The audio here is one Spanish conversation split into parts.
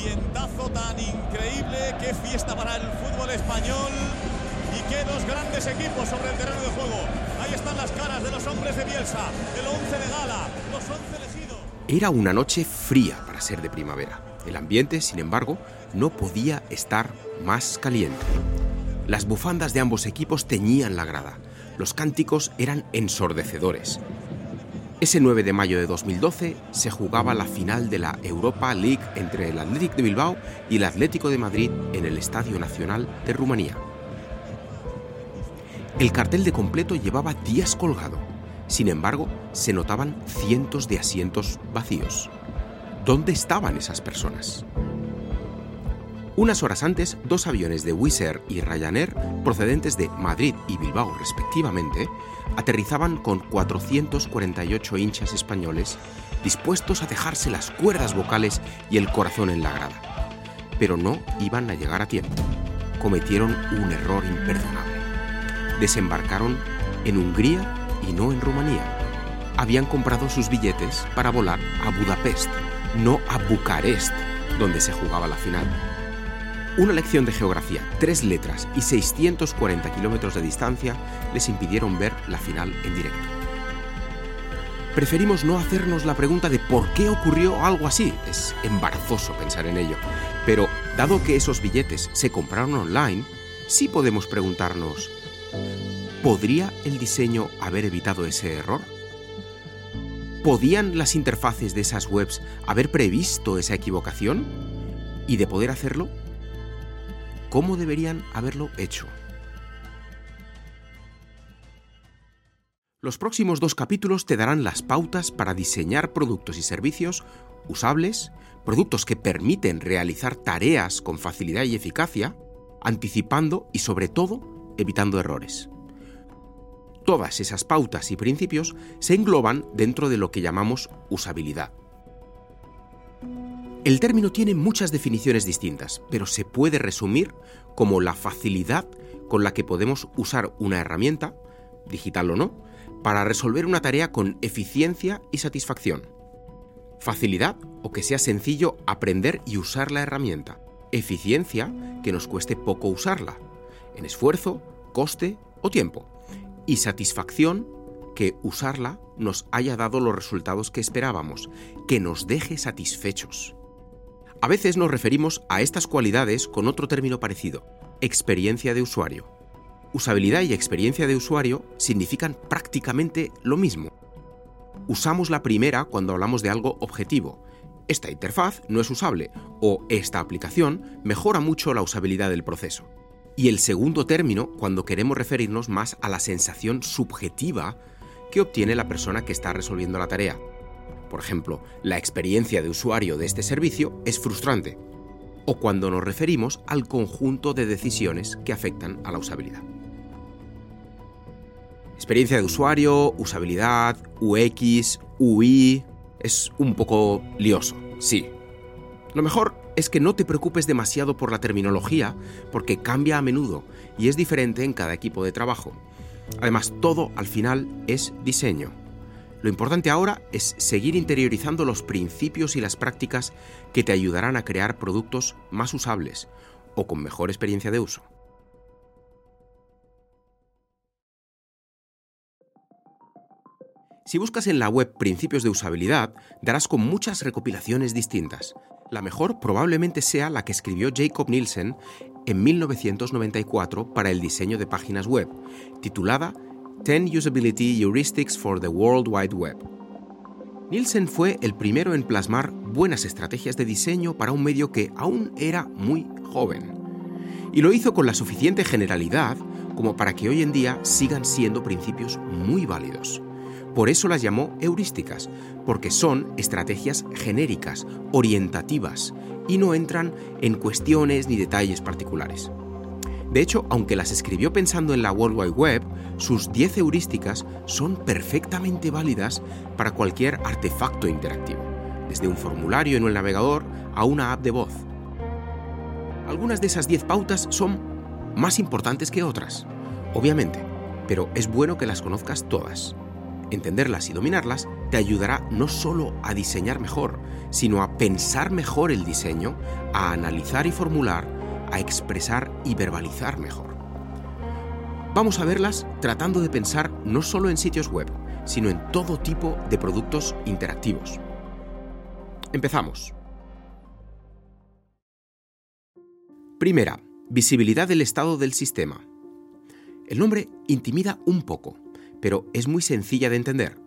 ambientazo tan increíble, qué fiesta para el fútbol español y qué dos grandes equipos sobre el terreno de juego. Ahí están las caras de los hombres de Bielsa, el once de gala, los once elegidos. Era una noche fría para ser de primavera. El ambiente, sin embargo, no podía estar más caliente. Las bufandas de ambos equipos teñían la grada. Los cánticos eran ensordecedores. Ese 9 de mayo de 2012 se jugaba la final de la Europa League entre el Athletic de Bilbao y el Atlético de Madrid en el Estadio Nacional de Rumanía. El cartel de completo llevaba días colgado. Sin embargo, se notaban cientos de asientos vacíos. ¿Dónde estaban esas personas? Unas horas antes, dos aviones de Wizz Air y Ryanair, procedentes de Madrid y Bilbao respectivamente, aterrizaban con 448 hinchas españoles dispuestos a dejarse las cuerdas vocales y el corazón en la grada. Pero no iban a llegar a tiempo. Cometieron un error imperdonable. Desembarcaron en Hungría y no en Rumanía. Habían comprado sus billetes para volar a Budapest, no a Bucarest, donde se jugaba la final. Una lección de geografía, tres letras y 640 kilómetros de distancia les impidieron ver la final en directo. Preferimos no hacernos la pregunta de por qué ocurrió algo así. Es embarazoso pensar en ello. Pero dado que esos billetes se compraron online, sí podemos preguntarnos, ¿podría el diseño haber evitado ese error? ¿Podían las interfaces de esas webs haber previsto esa equivocación? Y de poder hacerlo, cómo deberían haberlo hecho. Los próximos dos capítulos te darán las pautas para diseñar productos y servicios usables, productos que permiten realizar tareas con facilidad y eficacia, anticipando y sobre todo evitando errores. Todas esas pautas y principios se engloban dentro de lo que llamamos usabilidad. El término tiene muchas definiciones distintas, pero se puede resumir como la facilidad con la que podemos usar una herramienta, digital o no, para resolver una tarea con eficiencia y satisfacción. Facilidad o que sea sencillo aprender y usar la herramienta. Eficiencia que nos cueste poco usarla, en esfuerzo, coste o tiempo. Y satisfacción que usarla nos haya dado los resultados que esperábamos, que nos deje satisfechos. A veces nos referimos a estas cualidades con otro término parecido, experiencia de usuario. Usabilidad y experiencia de usuario significan prácticamente lo mismo. Usamos la primera cuando hablamos de algo objetivo. Esta interfaz no es usable o esta aplicación mejora mucho la usabilidad del proceso. Y el segundo término cuando queremos referirnos más a la sensación subjetiva que obtiene la persona que está resolviendo la tarea, por ejemplo, la experiencia de usuario de este servicio es frustrante, o cuando nos referimos al conjunto de decisiones que afectan a la usabilidad. Experiencia de usuario, usabilidad, UX, UI, es un poco lioso, sí. Lo mejor es que no te preocupes demasiado por la terminología, porque cambia a menudo y es diferente en cada equipo de trabajo. Además, todo al final es diseño. Lo importante ahora es seguir interiorizando los principios y las prácticas que te ayudarán a crear productos más usables o con mejor experiencia de uso. Si buscas en la web principios de usabilidad, darás con muchas recopilaciones distintas. La mejor probablemente sea la que escribió Jacob Nielsen en 1994 para el diseño de páginas web, titulada 10 Usability Heuristics for the World Wide Web. Nielsen fue el primero en plasmar buenas estrategias de diseño para un medio que aún era muy joven. Y lo hizo con la suficiente generalidad como para que hoy en día sigan siendo principios muy válidos. Por eso las llamó heurísticas, porque son estrategias genéricas, orientativas, y no entran en cuestiones ni detalles particulares. De hecho, aunque las escribió pensando en la World Wide Web, sus 10 heurísticas son perfectamente válidas para cualquier artefacto interactivo, desde un formulario en el navegador a una app de voz. Algunas de esas 10 pautas son más importantes que otras, obviamente, pero es bueno que las conozcas todas. Entenderlas y dominarlas te ayudará no solo a diseñar mejor, sino a pensar mejor el diseño, a analizar y formular, a expresar y verbalizar mejor. Vamos a verlas tratando de pensar no solo en sitios web, sino en todo tipo de productos interactivos. Empezamos. Primera, visibilidad del estado del sistema. El nombre intimida un poco, pero es muy sencilla de entender.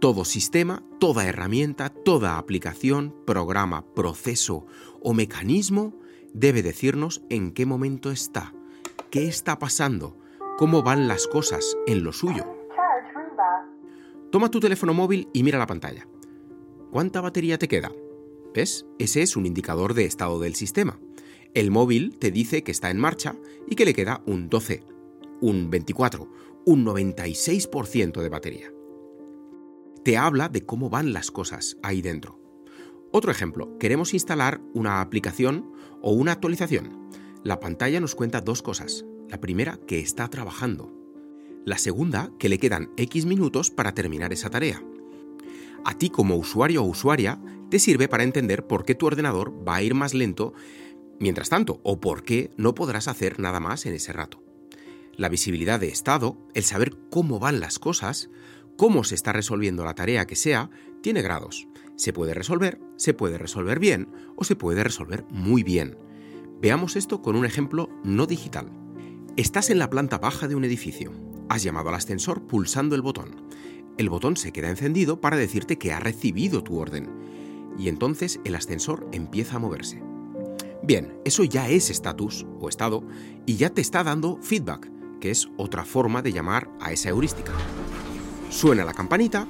Todo sistema, toda herramienta, toda aplicación, programa, proceso o mecanismo debe decirnos en qué momento está, qué está pasando, cómo van las cosas en lo suyo. Toma tu teléfono móvil y mira la pantalla. ¿Cuánta batería te queda? ¿Ves? Ese es un indicador de estado del sistema. El móvil te dice que está en marcha y que le queda un 12, un 24, un 96% de batería. Te habla de cómo van las cosas ahí dentro. Otro ejemplo, queremos instalar una aplicación o una actualización. La pantalla nos cuenta dos cosas. La primera, que está trabajando. La segunda, que le quedan X minutos para terminar esa tarea. A ti como usuario o usuaria te sirve para entender por qué tu ordenador va a ir más lento mientras tanto o por qué no podrás hacer nada más en ese rato. La visibilidad de estado, el saber cómo van las cosas, cómo se está resolviendo la tarea que sea, tiene grados. Se puede resolver, se puede resolver bien o se puede resolver muy bien. Veamos esto con un ejemplo no digital. Estás en la planta baja de un edificio. Has llamado al ascensor pulsando el botón. El botón se queda encendido para decirte que ha recibido tu orden. Y entonces el ascensor empieza a moverse. Bien, eso ya es estatus o estado y ya te está dando feedback, que es otra forma de llamar a esa heurística. Suena la campanita,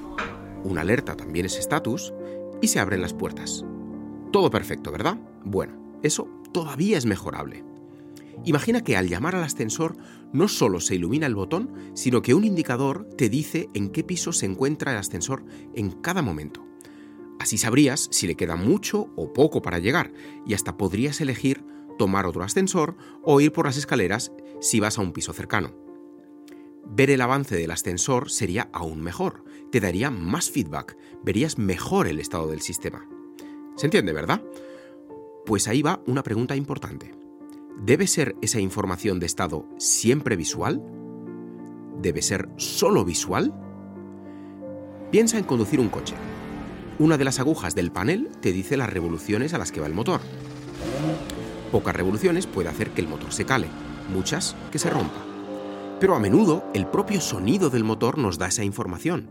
una alerta también es estatus, y se abren las puertas. Todo perfecto, ¿verdad? Bueno, eso todavía es mejorable. Imagina que al llamar al ascensor no solo se ilumina el botón, sino que un indicador te dice en qué piso se encuentra el ascensor en cada momento. Así sabrías si le queda mucho o poco para llegar y hasta podrías elegir tomar otro ascensor o ir por las escaleras si vas a un piso cercano. Ver el avance del ascensor sería aún mejor, te daría más feedback, verías mejor el estado del sistema. ¿Se entiende, verdad? Pues ahí va una pregunta importante. ¿Debe ser esa información de estado siempre visual? ¿Debe ser solo visual? Piensa en conducir un coche. Una de las agujas del panel te dice las revoluciones a las que va el motor. Pocas revoluciones puede hacer que el motor se cale, muchas que se rompa. Pero a menudo el propio sonido del motor nos da esa información.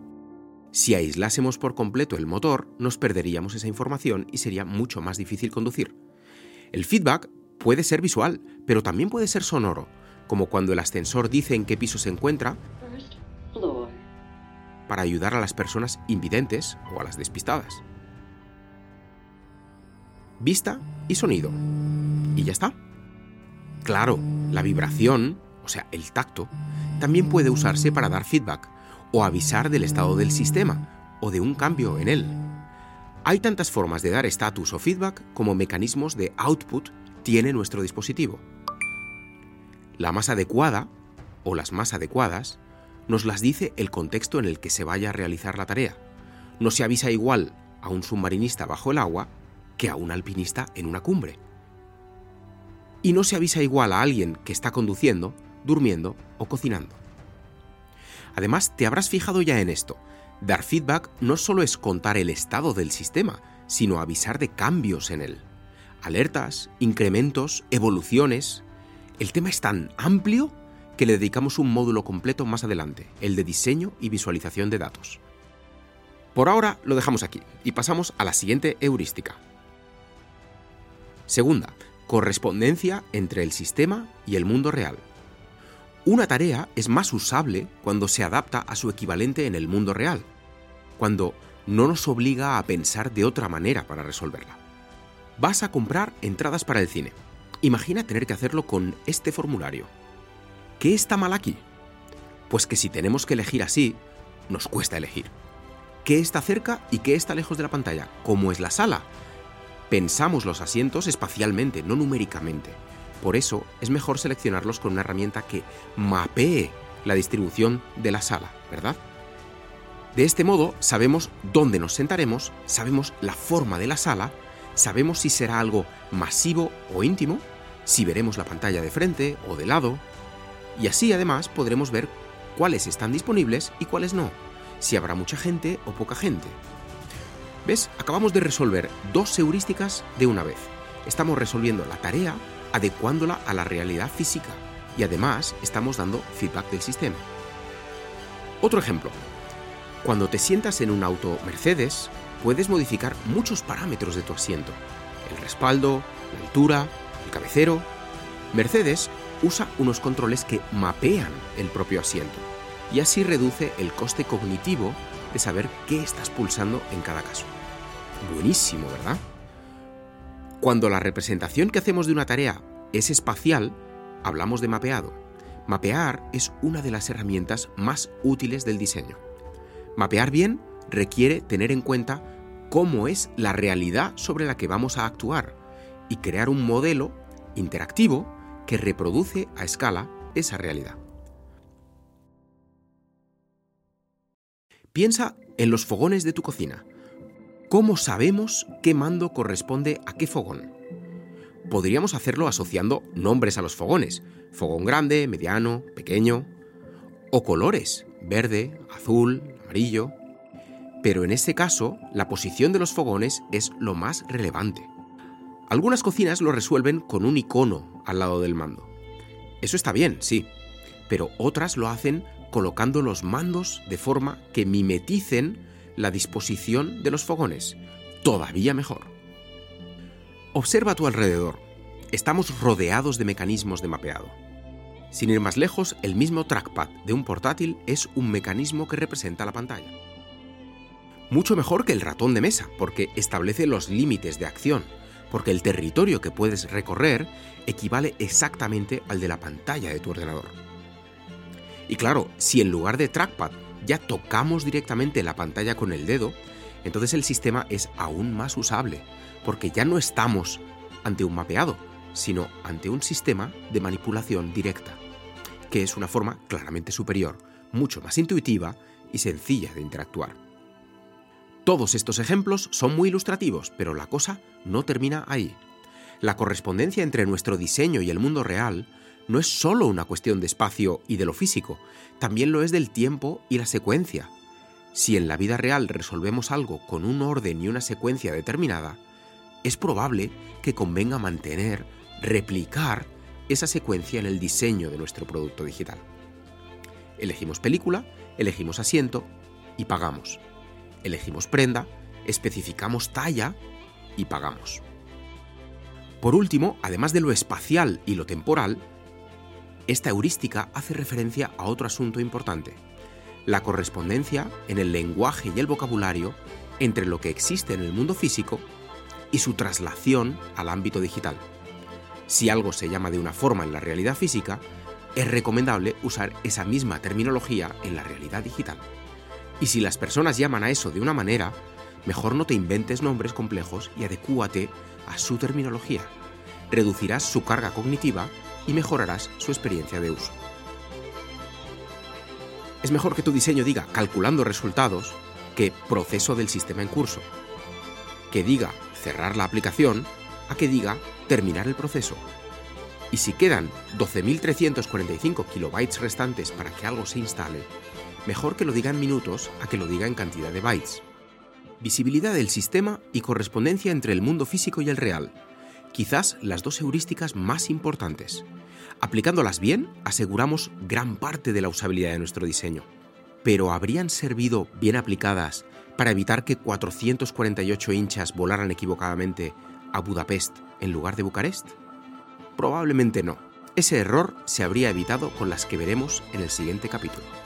Si aislásemos por completo el motor, nos perderíamos esa información y sería mucho más difícil conducir. El feedback puede ser visual, pero también puede ser sonoro, como cuando el ascensor dice en qué piso se encuentra, para ayudar a las personas invidentes o a las despistadas. Vista y sonido. Y ya está. Claro, la vibración, o sea, el tacto, también puede usarse para dar feedback o avisar del estado del sistema o de un cambio en él. Hay tantas formas de dar estatus o feedback como mecanismos de output tiene nuestro dispositivo. La más adecuada, o las más adecuadas, nos las dice el contexto en el que se vaya a realizar la tarea. No se avisa igual a un submarinista bajo el agua que a un alpinista en una cumbre. Y no se avisa igual a alguien que está conduciendo, durmiendo o cocinando. Además, te habrás fijado ya en esto. Dar feedback no solo es contar el estado del sistema, sino avisar de cambios en él. Alertas, incrementos, evoluciones. El tema es tan amplio que le dedicamos un módulo completo más adelante, el de diseño y visualización de datos. Por ahora lo dejamos aquí y pasamos a la siguiente heurística. Segunda, correspondencia entre el sistema y el mundo real. Una tarea es más usable cuando se adapta a su equivalente en el mundo real, cuando no nos obliga a pensar de otra manera para resolverla. Vas a comprar entradas para el cine. Imagina tener que hacerlo con este formulario. ¿Qué está mal aquí? Pues que si tenemos que elegir así, nos cuesta elegir. ¿Qué está cerca y qué está lejos de la pantalla? ¿Cómo es la sala? Pensamos los asientos espacialmente, no numéricamente. Por eso es mejor seleccionarlos con una herramienta que mapee la distribución de la sala, ¿verdad? De este modo sabemos dónde nos sentaremos, sabemos la forma de la sala, sabemos si será algo masivo o íntimo, si veremos la pantalla de frente o de lado, y así además podremos ver cuáles están disponibles y cuáles no, si habrá mucha gente o poca gente. ¿Ves? Acabamos de resolver dos heurísticas de una vez. Estamos resolviendo la tarea adecuándola a la realidad física y además estamos dando feedback del sistema. Otro ejemplo. Cuando te sientas en un auto Mercedes, puedes modificar muchos parámetros de tu asiento. El respaldo, la altura, el cabecero. Mercedes usa unos controles que mapean el propio asiento y así reduce el coste cognitivo de saber qué estás pulsando en cada caso. Buenísimo, ¿verdad? Cuando la representación que hacemos de una tarea es espacial, hablamos de mapeado. Mapear es una de las herramientas más útiles del diseño. Mapear bien requiere tener en cuenta cómo es la realidad sobre la que vamos a actuar y crear un modelo interactivo que reproduce a escala esa realidad. Piensa en los fogones de tu cocina. ¿Cómo sabemos qué mando corresponde a qué fogón? Podríamos hacerlo asociando nombres a los fogones, fogón grande, mediano, pequeño, o colores, verde, azul, amarillo. Pero en este caso, la posición de los fogones es lo más relevante. Algunas cocinas lo resuelven con un icono al lado del mando. Eso está bien, sí, pero otras lo hacen colocando los mandos de forma que mimeticen la disposición de los fogones. Todavía mejor. Observa a tu alrededor. Estamos rodeados de mecanismos de mapeado. Sin ir más lejos, el mismo trackpad de un portátil es un mecanismo que representa la pantalla. Mucho mejor que el ratón de mesa, porque establece los límites de acción, porque el territorio que puedes recorrer equivale exactamente al de la pantalla de tu ordenador. Y claro, si en lugar de trackpad ya tocamos directamente la pantalla con el dedo, entonces el sistema es aún más usable, porque ya no estamos ante un mapeado, sino ante un sistema de manipulación directa, que es una forma claramente superior, mucho más intuitiva y sencilla de interactuar. Todos estos ejemplos son muy ilustrativos, pero la cosa no termina ahí. La correspondencia entre nuestro diseño y el mundo real no es solo una cuestión de espacio y de lo físico, también lo es del tiempo y la secuencia. Si en la vida real resolvemos algo con un orden y una secuencia determinada, es probable que convenga mantener, replicar esa secuencia en el diseño de nuestro producto digital. Elegimos película, elegimos asiento y pagamos elegimos prenda, especificamos talla y pagamos. Por último, además de lo espacial y lo temporal, esta heurística hace referencia a otro asunto importante, la correspondencia en el lenguaje y el vocabulario entre lo que existe en el mundo físico y su traslación al ámbito digital. Si algo se llama de una forma en la realidad física, es recomendable usar esa misma terminología en la realidad digital. Y si las personas llaman a eso de una manera, mejor no te inventes nombres complejos y adecúate a su terminología. Reducirás su carga cognitiva y mejorarás su experiencia de uso. Es mejor que tu diseño diga calculando resultados que proceso del sistema en curso. Que diga cerrar la aplicación a que diga terminar el proceso. Y si quedan 12.345 kilobytes restantes para que algo se instale, Mejor que lo diga en minutos a que lo diga en cantidad de bytes. Visibilidad del sistema y correspondencia entre el mundo físico y el real. Quizás las dos heurísticas más importantes. Aplicándolas bien, aseguramos gran parte de la usabilidad de nuestro diseño. Pero ¿habrían servido bien aplicadas para evitar que 448 hinchas volaran equivocadamente a Budapest en lugar de Bucarest? Probablemente no. Ese error se habría evitado con las que veremos en el siguiente capítulo.